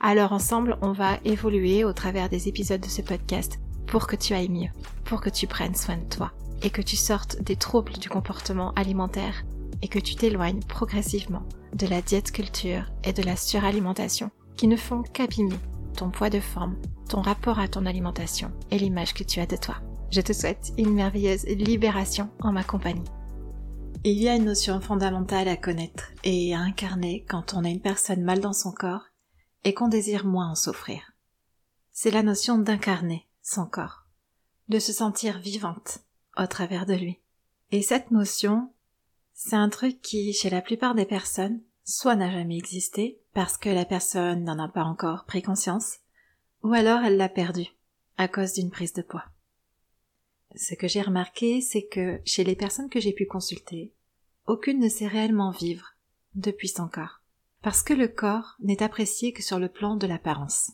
Alors ensemble, on va évoluer au travers des épisodes de ce podcast pour que tu ailles mieux, pour que tu prennes soin de toi et que tu sortes des troubles du comportement alimentaire et que tu t'éloignes progressivement de la diète culture et de la suralimentation qui ne font qu'abîmer ton poids de forme, ton rapport à ton alimentation et l'image que tu as de toi. Je te souhaite une merveilleuse libération en ma compagnie. Il y a une notion fondamentale à connaître et à incarner quand on a une personne mal dans son corps et qu'on désire moins en souffrir. C'est la notion d'incarner son corps, de se sentir vivante au travers de lui. Et cette notion, c'est un truc qui, chez la plupart des personnes, soit n'a jamais existé, parce que la personne n'en a pas encore pris conscience, ou alors elle l'a perdu à cause d'une prise de poids. Ce que j'ai remarqué, c'est que chez les personnes que j'ai pu consulter, aucune ne sait réellement vivre depuis son corps parce que le corps n'est apprécié que sur le plan de l'apparence.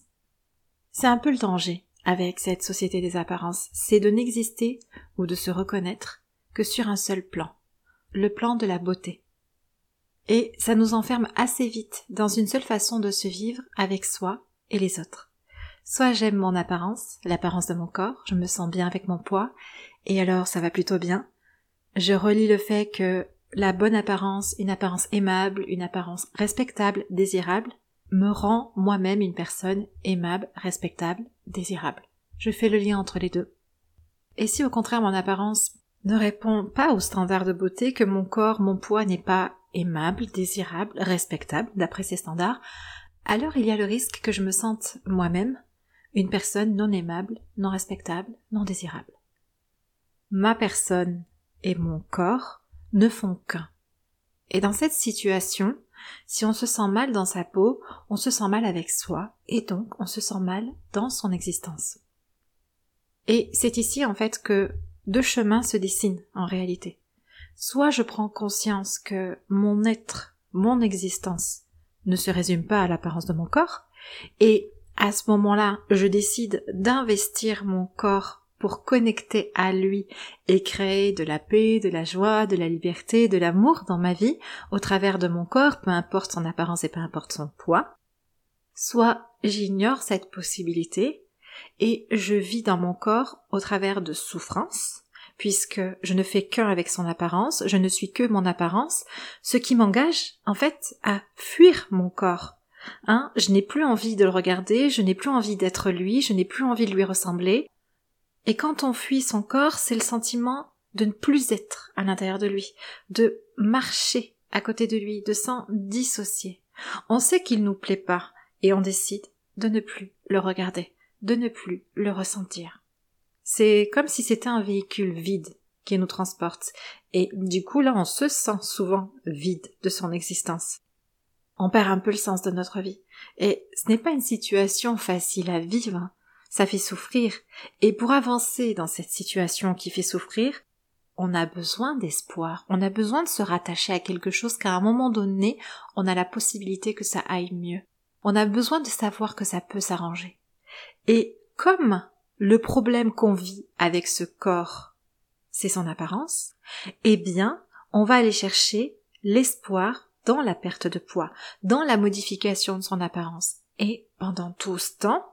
C'est un peu le danger avec cette société des apparences, c'est de n'exister ou de se reconnaître que sur un seul plan, le plan de la beauté. Et ça nous enferme assez vite dans une seule façon de se vivre avec soi et les autres. Soit j'aime mon apparence, l'apparence de mon corps, je me sens bien avec mon poids, et alors ça va plutôt bien. Je relis le fait que la bonne apparence, une apparence aimable, une apparence respectable, désirable, me rend moi-même une personne aimable, respectable, désirable. Je fais le lien entre les deux. Et si au contraire mon apparence ne répond pas aux standards de beauté, que mon corps, mon poids n'est pas aimable, désirable, respectable, d'après ces standards, alors il y a le risque que je me sente moi-même une personne non aimable, non respectable, non désirable. Ma personne et mon corps ne font qu'un. Et dans cette situation, si on se sent mal dans sa peau, on se sent mal avec soi, et donc on se sent mal dans son existence. Et c'est ici en fait que deux chemins se dessinent en réalité. Soit je prends conscience que mon être, mon existence, ne se résume pas à l'apparence de mon corps, et à ce moment-là, je décide d'investir mon corps pour connecter à lui et créer de la paix, de la joie, de la liberté, de l'amour dans ma vie au travers de mon corps, peu importe son apparence et peu importe son poids, soit j'ignore cette possibilité et je vis dans mon corps au travers de souffrances, puisque je ne fais qu'un avec son apparence, je ne suis que mon apparence, ce qui m'engage en fait à fuir mon corps. Hein, je n'ai plus envie de le regarder, je n'ai plus envie d'être lui, je n'ai plus envie de lui ressembler, et quand on fuit son corps, c'est le sentiment de ne plus être à l'intérieur de lui, de marcher à côté de lui, de s'en dissocier. On sait qu'il nous plaît pas, et on décide de ne plus le regarder, de ne plus le ressentir. C'est comme si c'était un véhicule vide qui nous transporte, et du coup là on se sent souvent vide de son existence. On perd un peu le sens de notre vie, et ce n'est pas une situation facile à vivre, ça fait souffrir. Et pour avancer dans cette situation qui fait souffrir, on a besoin d'espoir, on a besoin de se rattacher à quelque chose qu'à un moment donné, on a la possibilité que ça aille mieux. On a besoin de savoir que ça peut s'arranger. Et comme le problème qu'on vit avec ce corps, c'est son apparence, eh bien, on va aller chercher l'espoir dans la perte de poids, dans la modification de son apparence. Et pendant tout ce temps,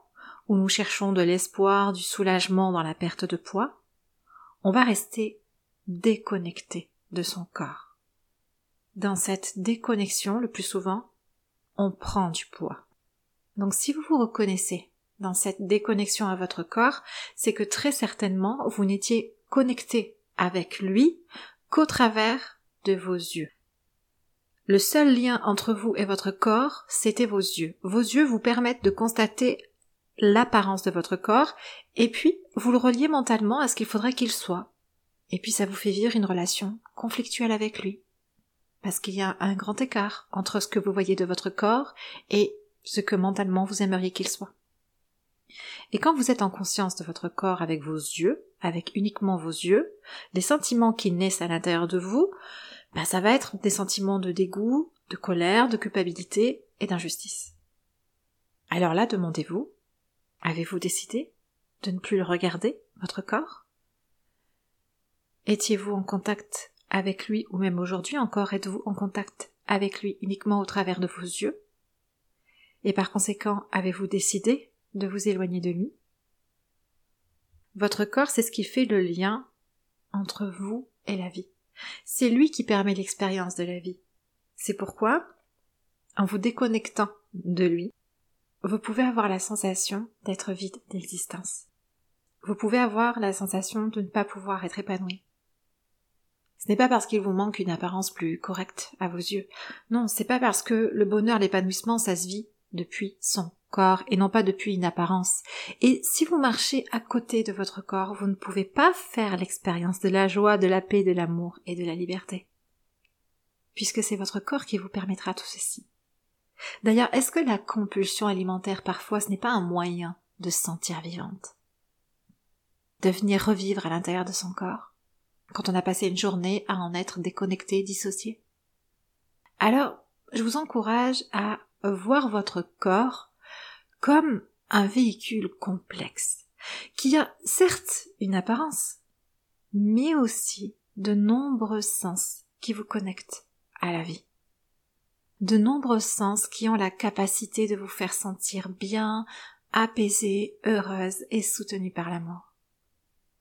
où nous cherchons de l'espoir, du soulagement dans la perte de poids, on va rester déconnecté de son corps. Dans cette déconnexion, le plus souvent, on prend du poids. Donc si vous vous reconnaissez dans cette déconnexion à votre corps, c'est que très certainement vous n'étiez connecté avec lui qu'au travers de vos yeux. Le seul lien entre vous et votre corps, c'était vos yeux. Vos yeux vous permettent de constater l'apparence de votre corps, et puis vous le reliez mentalement à ce qu'il faudrait qu'il soit. Et puis ça vous fait vivre une relation conflictuelle avec lui. Parce qu'il y a un grand écart entre ce que vous voyez de votre corps et ce que mentalement vous aimeriez qu'il soit. Et quand vous êtes en conscience de votre corps avec vos yeux, avec uniquement vos yeux, les sentiments qui naissent à l'intérieur de vous, ben ça va être des sentiments de dégoût, de colère, de culpabilité et d'injustice. Alors là, demandez-vous, avez-vous décidé de ne plus le regarder, votre corps? Étiez-vous en contact avec lui ou même aujourd'hui encore êtes-vous en contact avec lui uniquement au travers de vos yeux? Et par conséquent, avez-vous décidé de vous éloigner de lui? Votre corps, c'est ce qui fait le lien entre vous et la vie. C'est lui qui permet l'expérience de la vie. C'est pourquoi, en vous déconnectant de lui, vous pouvez avoir la sensation d'être vide d'existence. Vous pouvez avoir la sensation de ne pas pouvoir être épanoui. Ce n'est pas parce qu'il vous manque une apparence plus correcte à vos yeux. Non, c'est pas parce que le bonheur, l'épanouissement, ça se vit depuis son corps et non pas depuis une apparence. Et si vous marchez à côté de votre corps, vous ne pouvez pas faire l'expérience de la joie, de la paix, de l'amour et de la liberté. Puisque c'est votre corps qui vous permettra tout ceci. D'ailleurs, est-ce que la compulsion alimentaire parfois ce n'est pas un moyen de se sentir vivante? De venir revivre à l'intérieur de son corps? quand on a passé une journée à en être déconnecté, dissocié? Alors, je vous encourage à voir votre corps comme un véhicule complexe, qui a certes une apparence, mais aussi de nombreux sens qui vous connectent à la vie. De nombreux sens qui ont la capacité de vous faire sentir bien, apaisée, heureuse et soutenue par l'amour.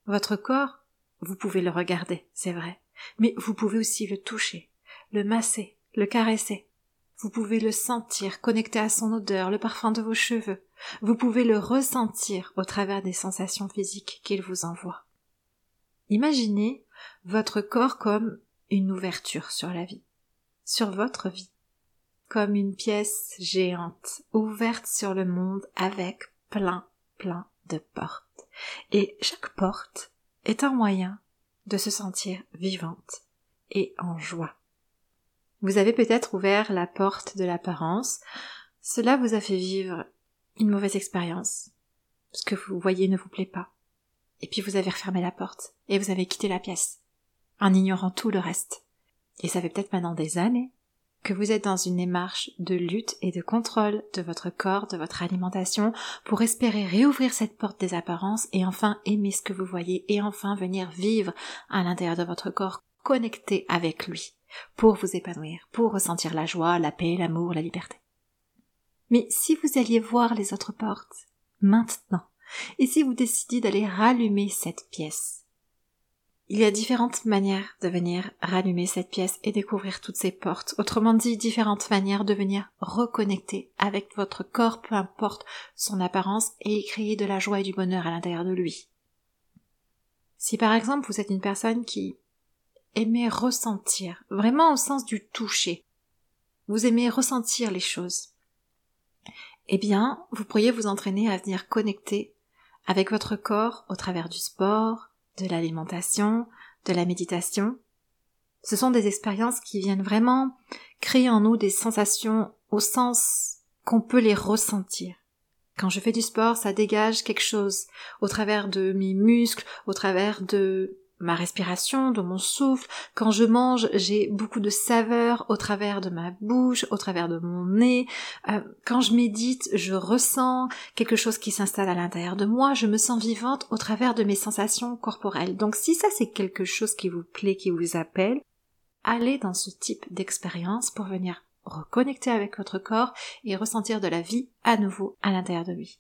Votre corps vous pouvez le regarder, c'est vrai, mais vous pouvez aussi le toucher, le masser, le caresser. Vous pouvez le sentir connecté à son odeur, le parfum de vos cheveux. Vous pouvez le ressentir au travers des sensations physiques qu'il vous envoie. Imaginez votre corps comme une ouverture sur la vie, sur votre vie, comme une pièce géante ouverte sur le monde avec plein, plein de portes. Et chaque porte est un moyen de se sentir vivante et en joie. Vous avez peut-être ouvert la porte de l'apparence, cela vous a fait vivre une mauvaise expérience. Ce que vous voyez ne vous plaît pas. Et puis vous avez refermé la porte et vous avez quitté la pièce, en ignorant tout le reste. Et ça fait peut-être maintenant des années que vous êtes dans une démarche de lutte et de contrôle de votre corps, de votre alimentation, pour espérer réouvrir cette porte des apparences et enfin aimer ce que vous voyez et enfin venir vivre à l'intérieur de votre corps connecté avec lui, pour vous épanouir, pour ressentir la joie, la paix, l'amour, la liberté. Mais si vous alliez voir les autres portes, maintenant, et si vous décidiez d'aller rallumer cette pièce, il y a différentes manières de venir rallumer cette pièce et découvrir toutes ces portes. Autrement dit, différentes manières de venir reconnecter avec votre corps, peu importe son apparence, et créer de la joie et du bonheur à l'intérieur de lui. Si par exemple vous êtes une personne qui aimait ressentir, vraiment au sens du toucher, vous aimez ressentir les choses, eh bien, vous pourriez vous entraîner à venir connecter avec votre corps au travers du sport, de l'alimentation, de la méditation. Ce sont des expériences qui viennent vraiment créer en nous des sensations au sens qu'on peut les ressentir. Quand je fais du sport, ça dégage quelque chose au travers de mes muscles, au travers de ma respiration, de mon souffle. Quand je mange, j'ai beaucoup de saveurs au travers de ma bouche, au travers de mon nez. Euh, quand je médite, je ressens quelque chose qui s'installe à l'intérieur de moi. Je me sens vivante au travers de mes sensations corporelles. Donc si ça c'est quelque chose qui vous plaît, qui vous appelle, allez dans ce type d'expérience pour venir reconnecter avec votre corps et ressentir de la vie à nouveau à l'intérieur de lui.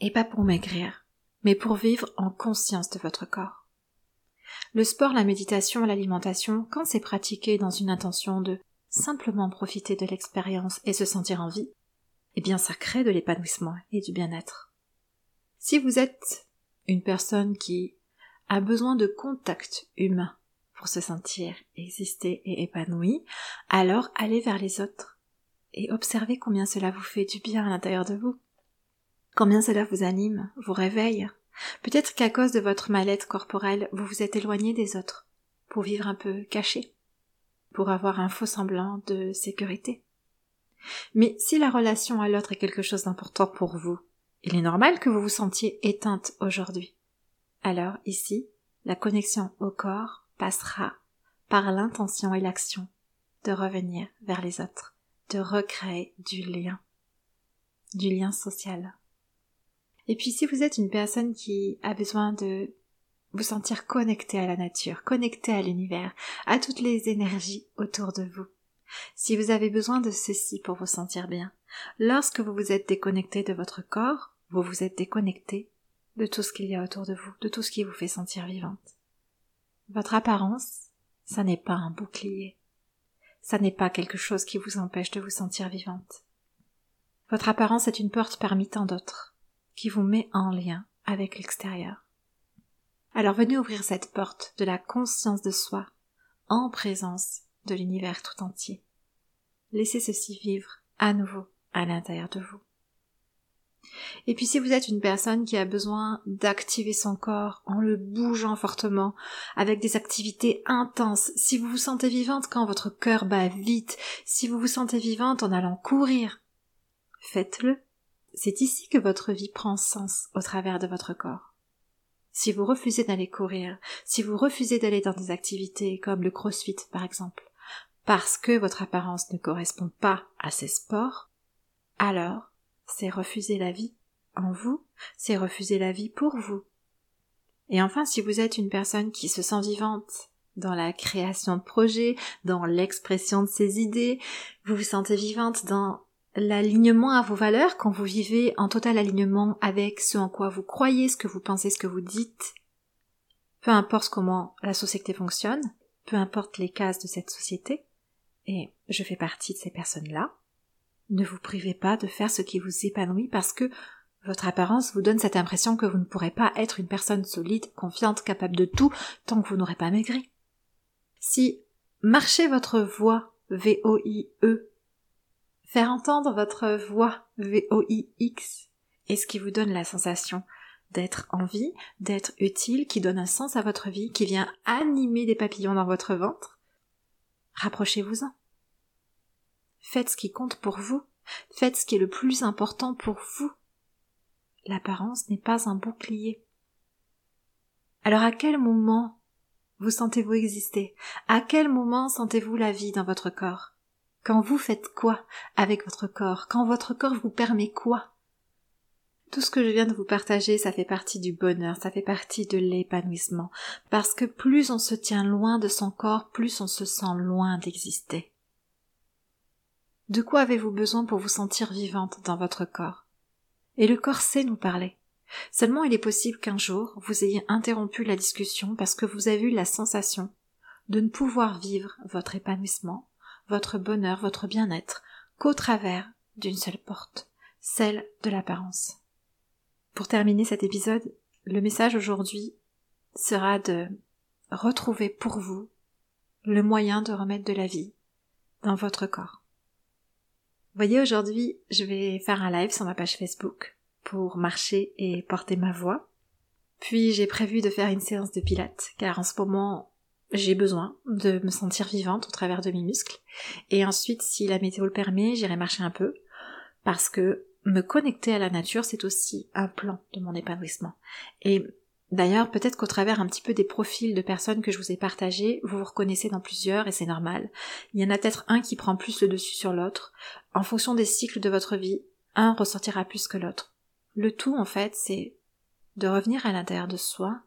Et pas pour maigrir, mais pour vivre en conscience de votre corps. Le sport, la méditation, l'alimentation, quand c'est pratiqué dans une intention de simplement profiter de l'expérience et se sentir en vie, eh bien ça crée de l'épanouissement et du bien-être. Si vous êtes une personne qui a besoin de contact humain pour se sentir exister et épanoui, alors allez vers les autres et observez combien cela vous fait du bien à l'intérieur de vous, combien cela vous anime, vous réveille, Peut-être qu'à cause de votre mal-être corporel, vous vous êtes éloigné des autres, pour vivre un peu caché, pour avoir un faux semblant de sécurité. Mais si la relation à l'autre est quelque chose d'important pour vous, Il est normal que vous vous sentiez éteinte aujourd'hui. Alors ici, la connexion au corps passera par l'intention et l'action de revenir vers les autres, de recréer du lien, du lien social. Et puis si vous êtes une personne qui a besoin de vous sentir connecté à la nature, connecté à l'univers, à toutes les énergies autour de vous, si vous avez besoin de ceci pour vous sentir bien, lorsque vous vous êtes déconnecté de votre corps, vous vous êtes déconnecté de tout ce qu'il y a autour de vous, de tout ce qui vous fait sentir vivante. Votre apparence, ça n'est pas un bouclier. Ça n'est pas quelque chose qui vous empêche de vous sentir vivante. Votre apparence est une porte parmi tant d'autres, qui vous met en lien avec l'extérieur. Alors venez ouvrir cette porte de la conscience de soi, en présence de l'univers tout entier. Laissez ceci vivre à nouveau à l'intérieur de vous. Et puis si vous êtes une personne qui a besoin d'activer son corps en le bougeant fortement, avec des activités intenses, si vous vous sentez vivante quand votre cœur bat vite, si vous vous sentez vivante en allant courir, faites-le. C'est ici que votre vie prend sens au travers de votre corps. Si vous refusez d'aller courir, si vous refusez d'aller dans des activités comme le crossfit par exemple, parce que votre apparence ne correspond pas à ces sports, alors c'est refuser la vie en vous, c'est refuser la vie pour vous. Et enfin, si vous êtes une personne qui se sent vivante dans la création de projets, dans l'expression de ses idées, vous vous sentez vivante dans l'alignement à vos valeurs, quand vous vivez en total alignement avec ce en quoi vous croyez, ce que vous pensez, ce que vous dites, peu importe comment la société fonctionne, peu importe les cases de cette société, et je fais partie de ces personnes-là, ne vous privez pas de faire ce qui vous épanouit parce que votre apparence vous donne cette impression que vous ne pourrez pas être une personne solide, confiante, capable de tout tant que vous n'aurez pas maigri. Si marcher votre voix V-O-I-E, faire entendre votre voix V-O-I-X est ce qui vous donne la sensation d'être en vie, d'être utile, qui donne un sens à votre vie, qui vient animer des papillons dans votre ventre, rapprochez-vous-en. Faites ce qui compte pour vous. Faites ce qui est le plus important pour vous. L'apparence n'est pas un bouclier. Alors à quel moment vous sentez-vous exister? À quel moment sentez-vous la vie dans votre corps? Quand vous faites quoi avec votre corps? Quand votre corps vous permet quoi? Tout ce que je viens de vous partager, ça fait partie du bonheur, ça fait partie de l'épanouissement, parce que plus on se tient loin de son corps, plus on se sent loin d'exister. De quoi avez-vous besoin pour vous sentir vivante dans votre corps? Et le corps sait nous parler. Seulement il est possible qu'un jour vous ayez interrompu la discussion parce que vous avez eu la sensation de ne pouvoir vivre votre épanouissement, votre bonheur, votre bien-être qu'au travers d'une seule porte, celle de l'apparence. Pour terminer cet épisode, le message aujourd'hui sera de retrouver pour vous le moyen de remettre de la vie dans votre corps voyez, aujourd'hui, je vais faire un live sur ma page Facebook pour marcher et porter ma voix. Puis j'ai prévu de faire une séance de pilates, car en ce moment, j'ai besoin de me sentir vivante au travers de mes muscles. Et ensuite, si la météo le permet, j'irai marcher un peu, parce que me connecter à la nature, c'est aussi un plan de mon épanouissement. Et D'ailleurs, peut-être qu'au travers un petit peu des profils de personnes que je vous ai partagés, vous vous reconnaissez dans plusieurs et c'est normal. Il y en a peut-être un qui prend plus le dessus sur l'autre. En fonction des cycles de votre vie, un ressortira plus que l'autre. Le tout, en fait, c'est de revenir à l'intérieur de soi,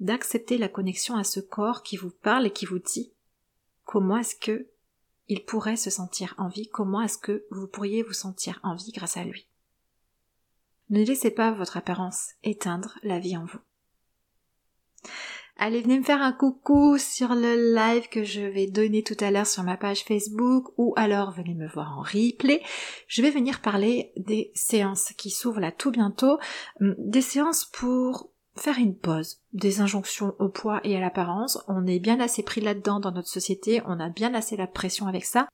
d'accepter la connexion à ce corps qui vous parle et qui vous dit comment est-ce que il pourrait se sentir en vie, comment est-ce que vous pourriez vous sentir en vie grâce à lui. Ne laissez pas votre apparence éteindre la vie en vous. Allez, venez me faire un coucou sur le live que je vais donner tout à l'heure sur ma page Facebook ou alors venez me voir en replay. Je vais venir parler des séances qui s'ouvrent là tout bientôt, hum, des séances pour faire une pause, des injonctions au poids et à l'apparence. On est bien assez pris là-dedans dans notre société, on a bien assez la pression avec ça.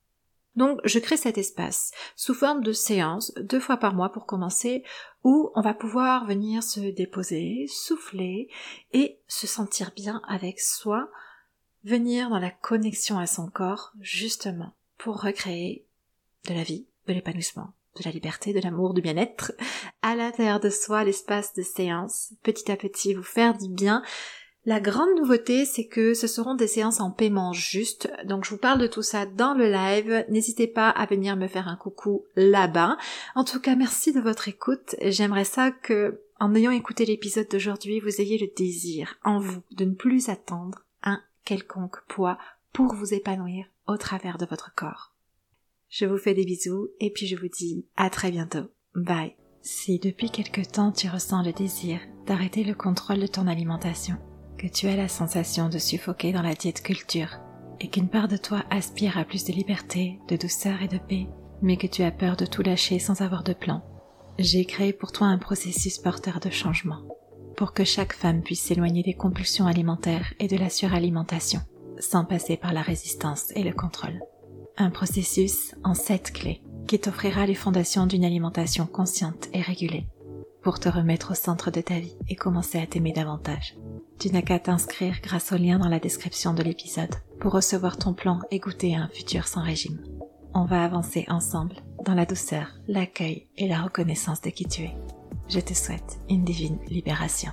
Donc je crée cet espace sous forme de séance, deux fois par mois pour commencer, où on va pouvoir venir se déposer, souffler et se sentir bien avec soi, venir dans la connexion à son corps justement pour recréer de la vie, de l'épanouissement, de la liberté, de l'amour, du bien-être à l'intérieur de soi, l'espace de séance, petit à petit vous faire du bien. La grande nouveauté, c'est que ce seront des séances en paiement juste. Donc je vous parle de tout ça dans le live. N'hésitez pas à venir me faire un coucou là-bas. En tout cas, merci de votre écoute. J'aimerais ça que, en ayant écouté l'épisode d'aujourd'hui, vous ayez le désir en vous de ne plus attendre un quelconque poids pour vous épanouir au travers de votre corps. Je vous fais des bisous et puis je vous dis à très bientôt. Bye. Si depuis quelque temps tu ressens le désir d'arrêter le contrôle de ton alimentation, que tu as la sensation de suffoquer dans la diète culture et qu'une part de toi aspire à plus de liberté, de douceur et de paix, mais que tu as peur de tout lâcher sans avoir de plan, j'ai créé pour toi un processus porteur de changement pour que chaque femme puisse s'éloigner des compulsions alimentaires et de la suralimentation, sans passer par la résistance et le contrôle. Un processus en sept clés qui t'offrira les fondations d'une alimentation consciente et régulée pour te remettre au centre de ta vie et commencer à t'aimer davantage. Tu n'as qu'à t'inscrire grâce au lien dans la description de l'épisode pour recevoir ton plan et goûter à un futur sans régime. On va avancer ensemble dans la douceur, l'accueil et la reconnaissance de qui tu es. Je te souhaite une divine libération.